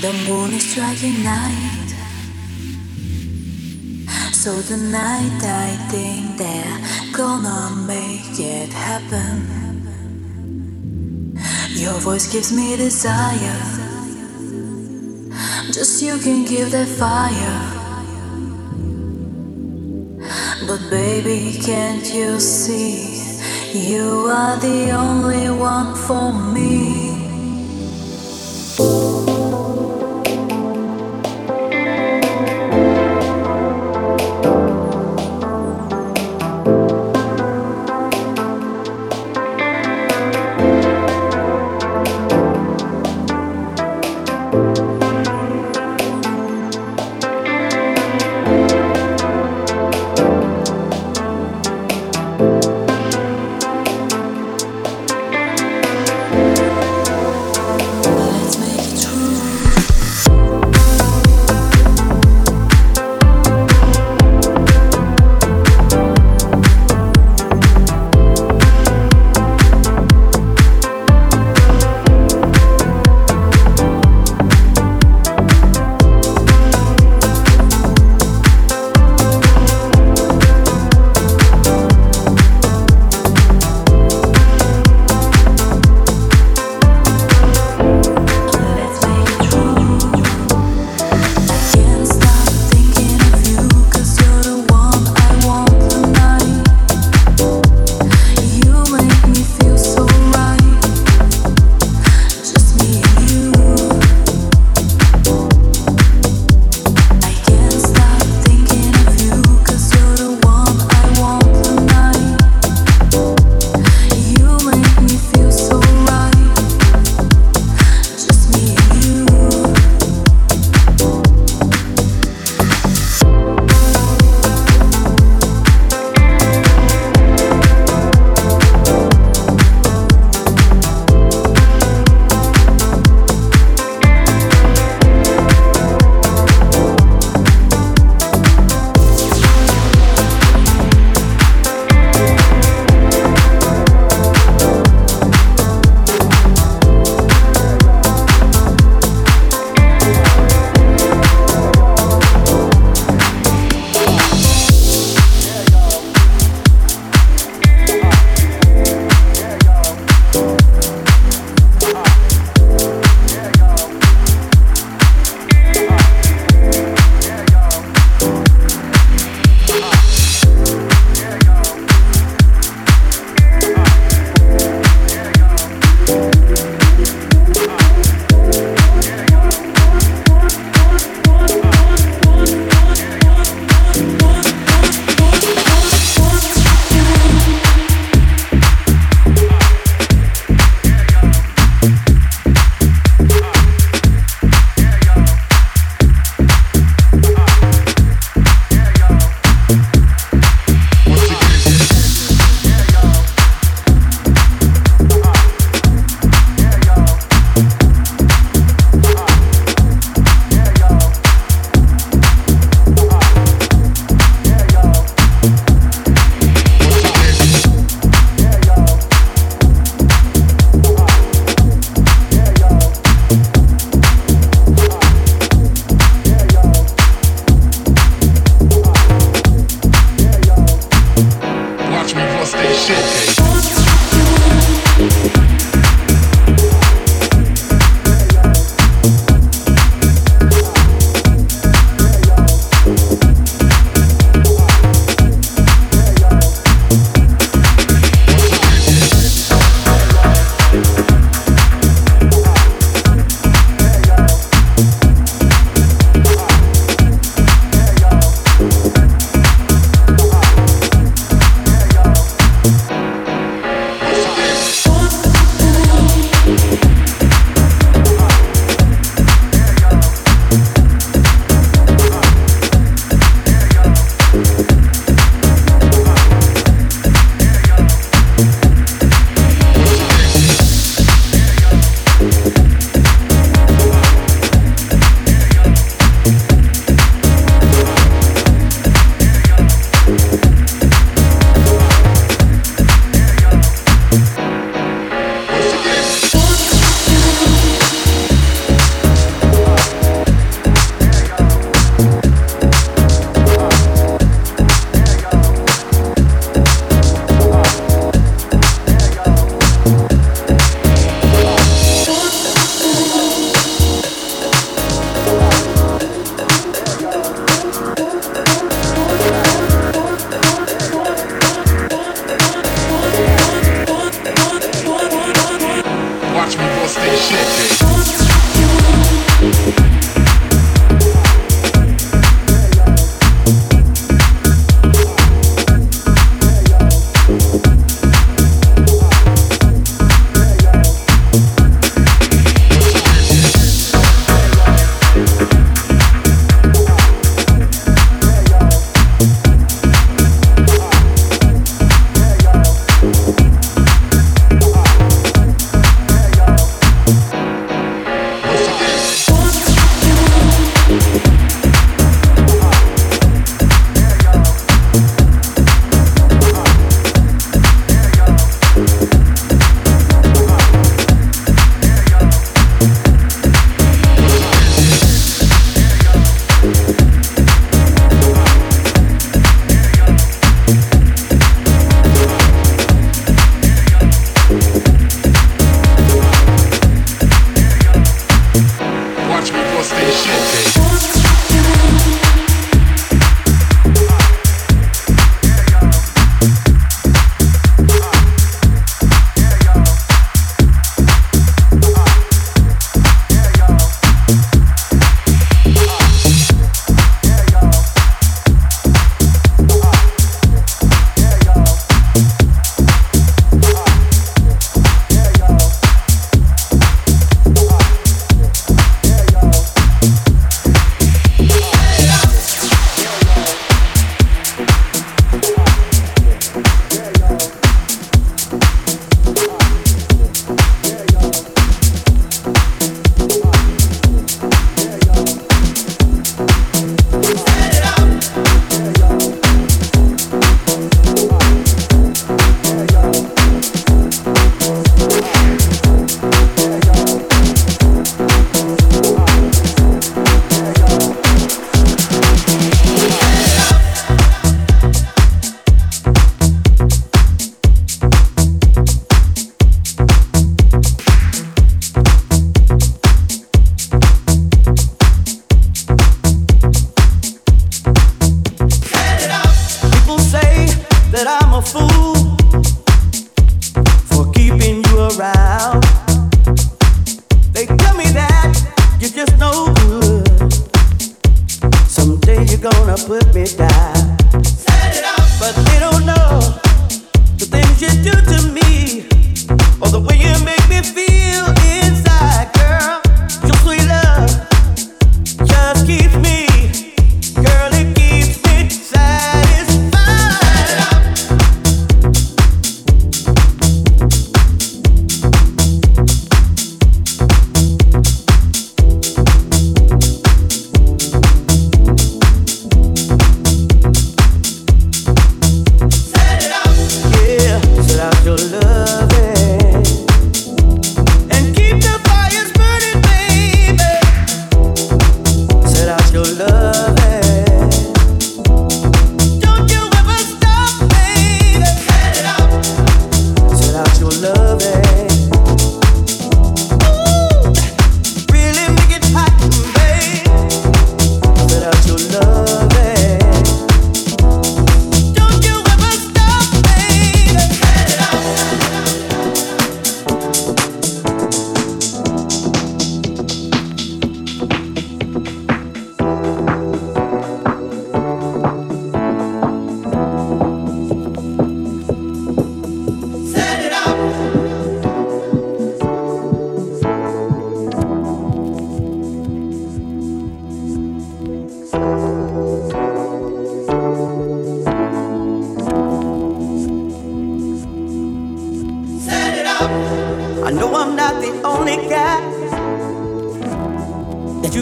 The moon is striking night. So tonight I think they're gonna make it happen. Your voice gives me desire. Just you can give that fire. But baby, can't you see? You are the only one for me.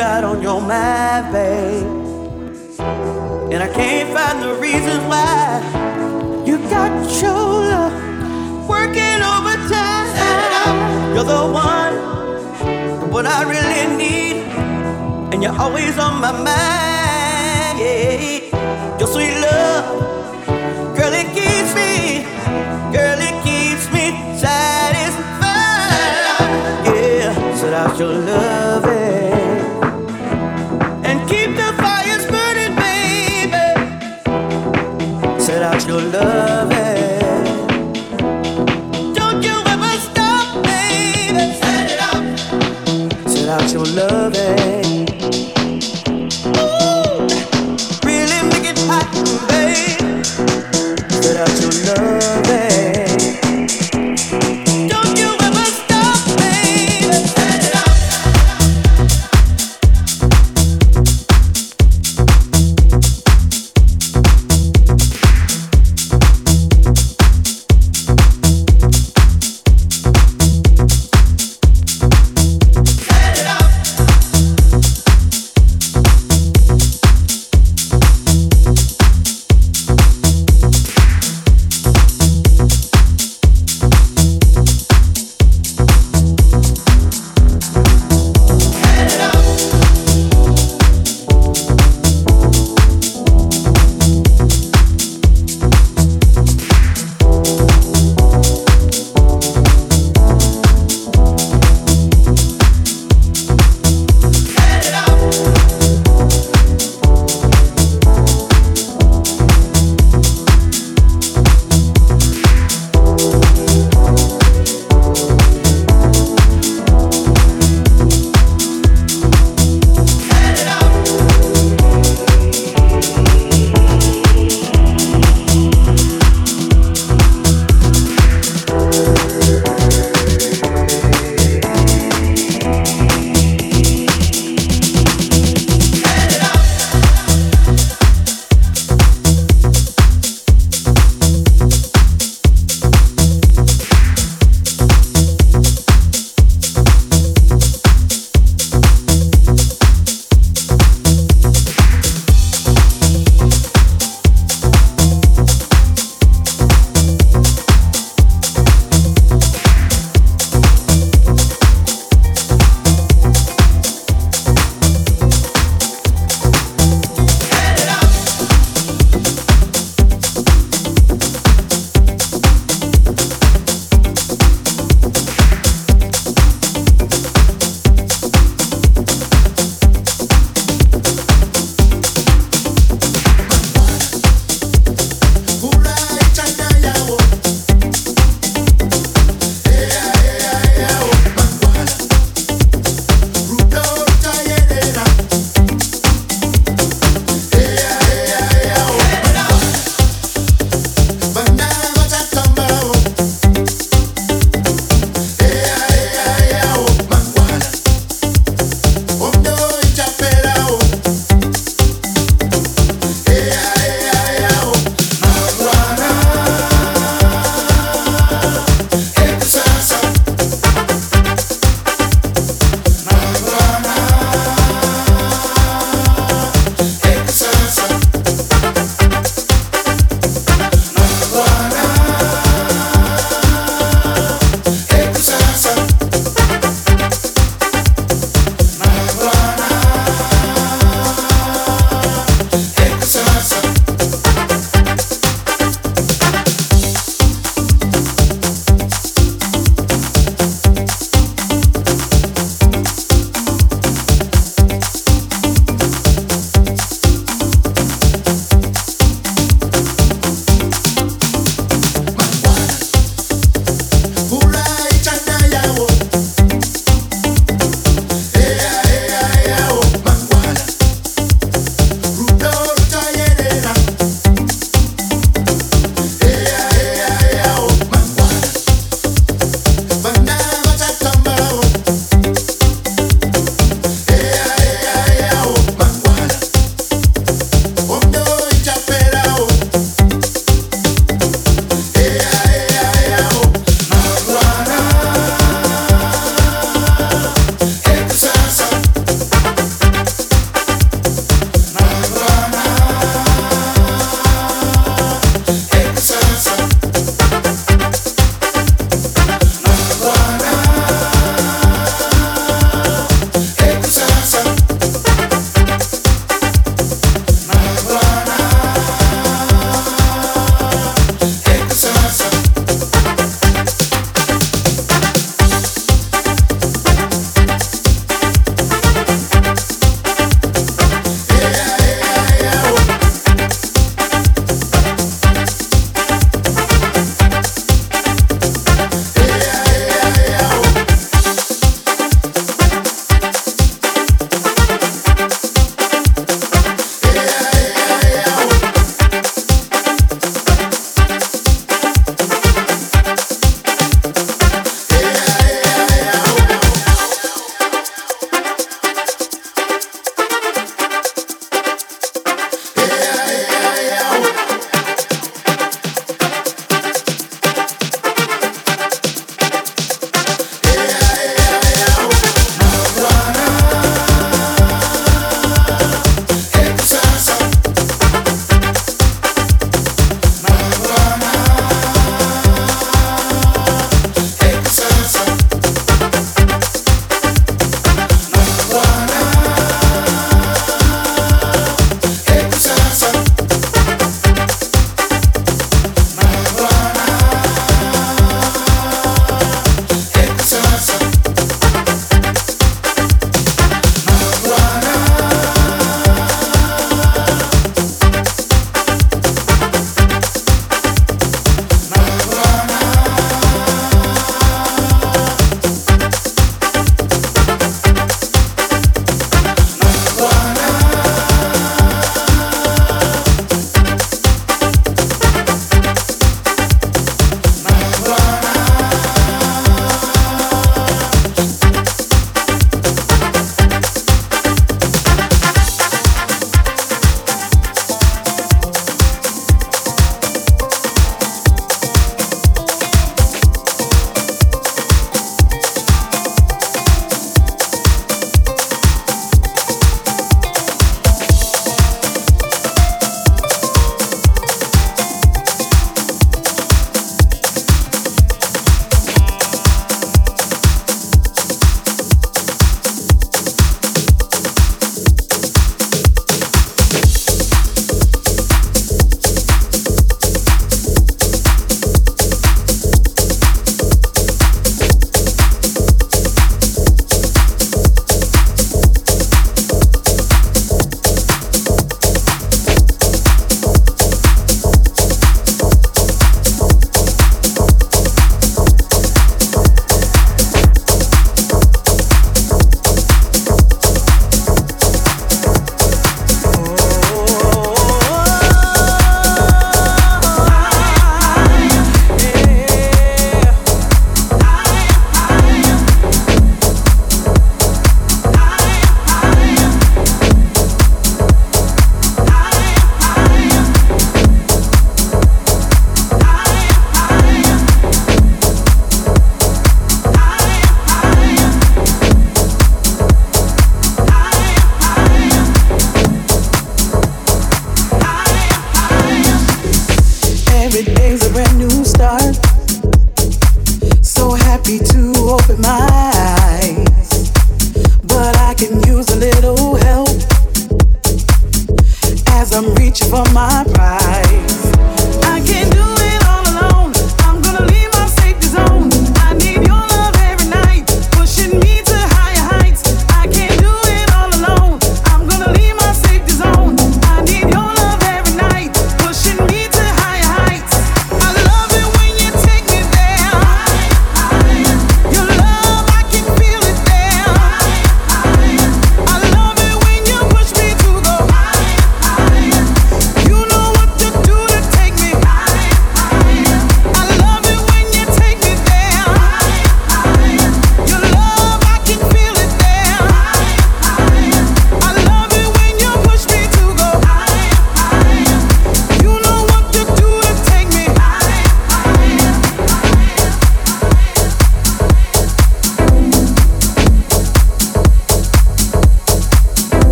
got on your mind, babe. And I can't find the reason why you got your love working overtime. You're the one, what I really need, and you're always on my mind. Yeah, your sweet love.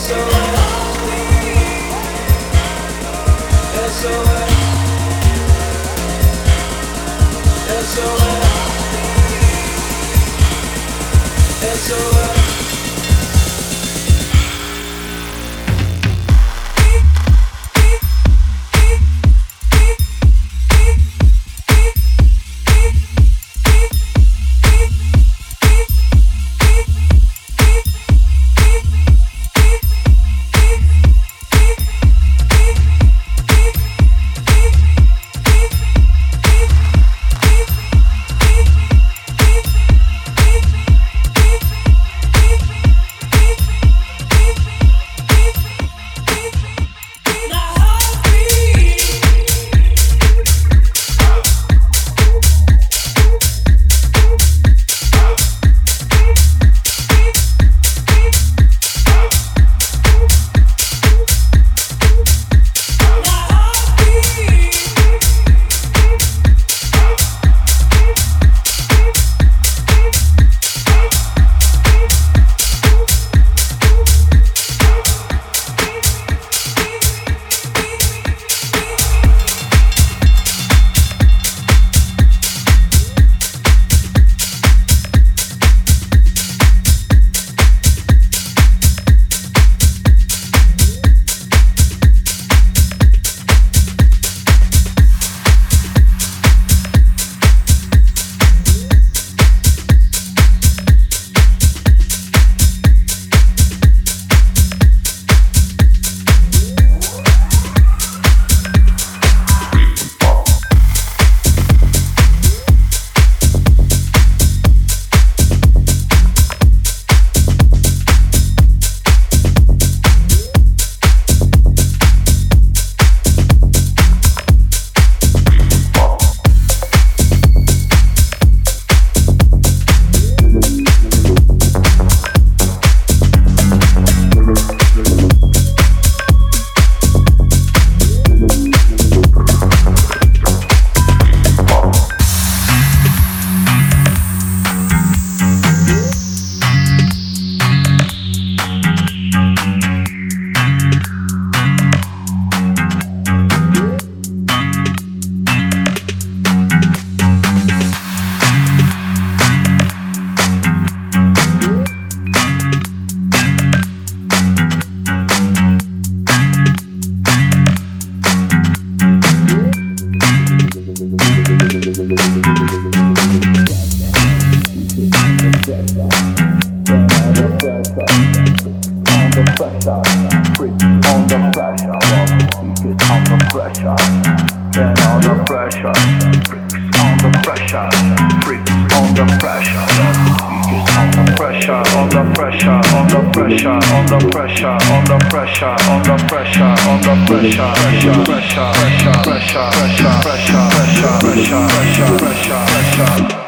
SOS SOS under pressure, under pressure, under pressure, under pressure, under pressure, under pressure, pressure, pressure, pressure, pressure, pressure, pressure, pressure, pressure, pressure, pressure, pressure.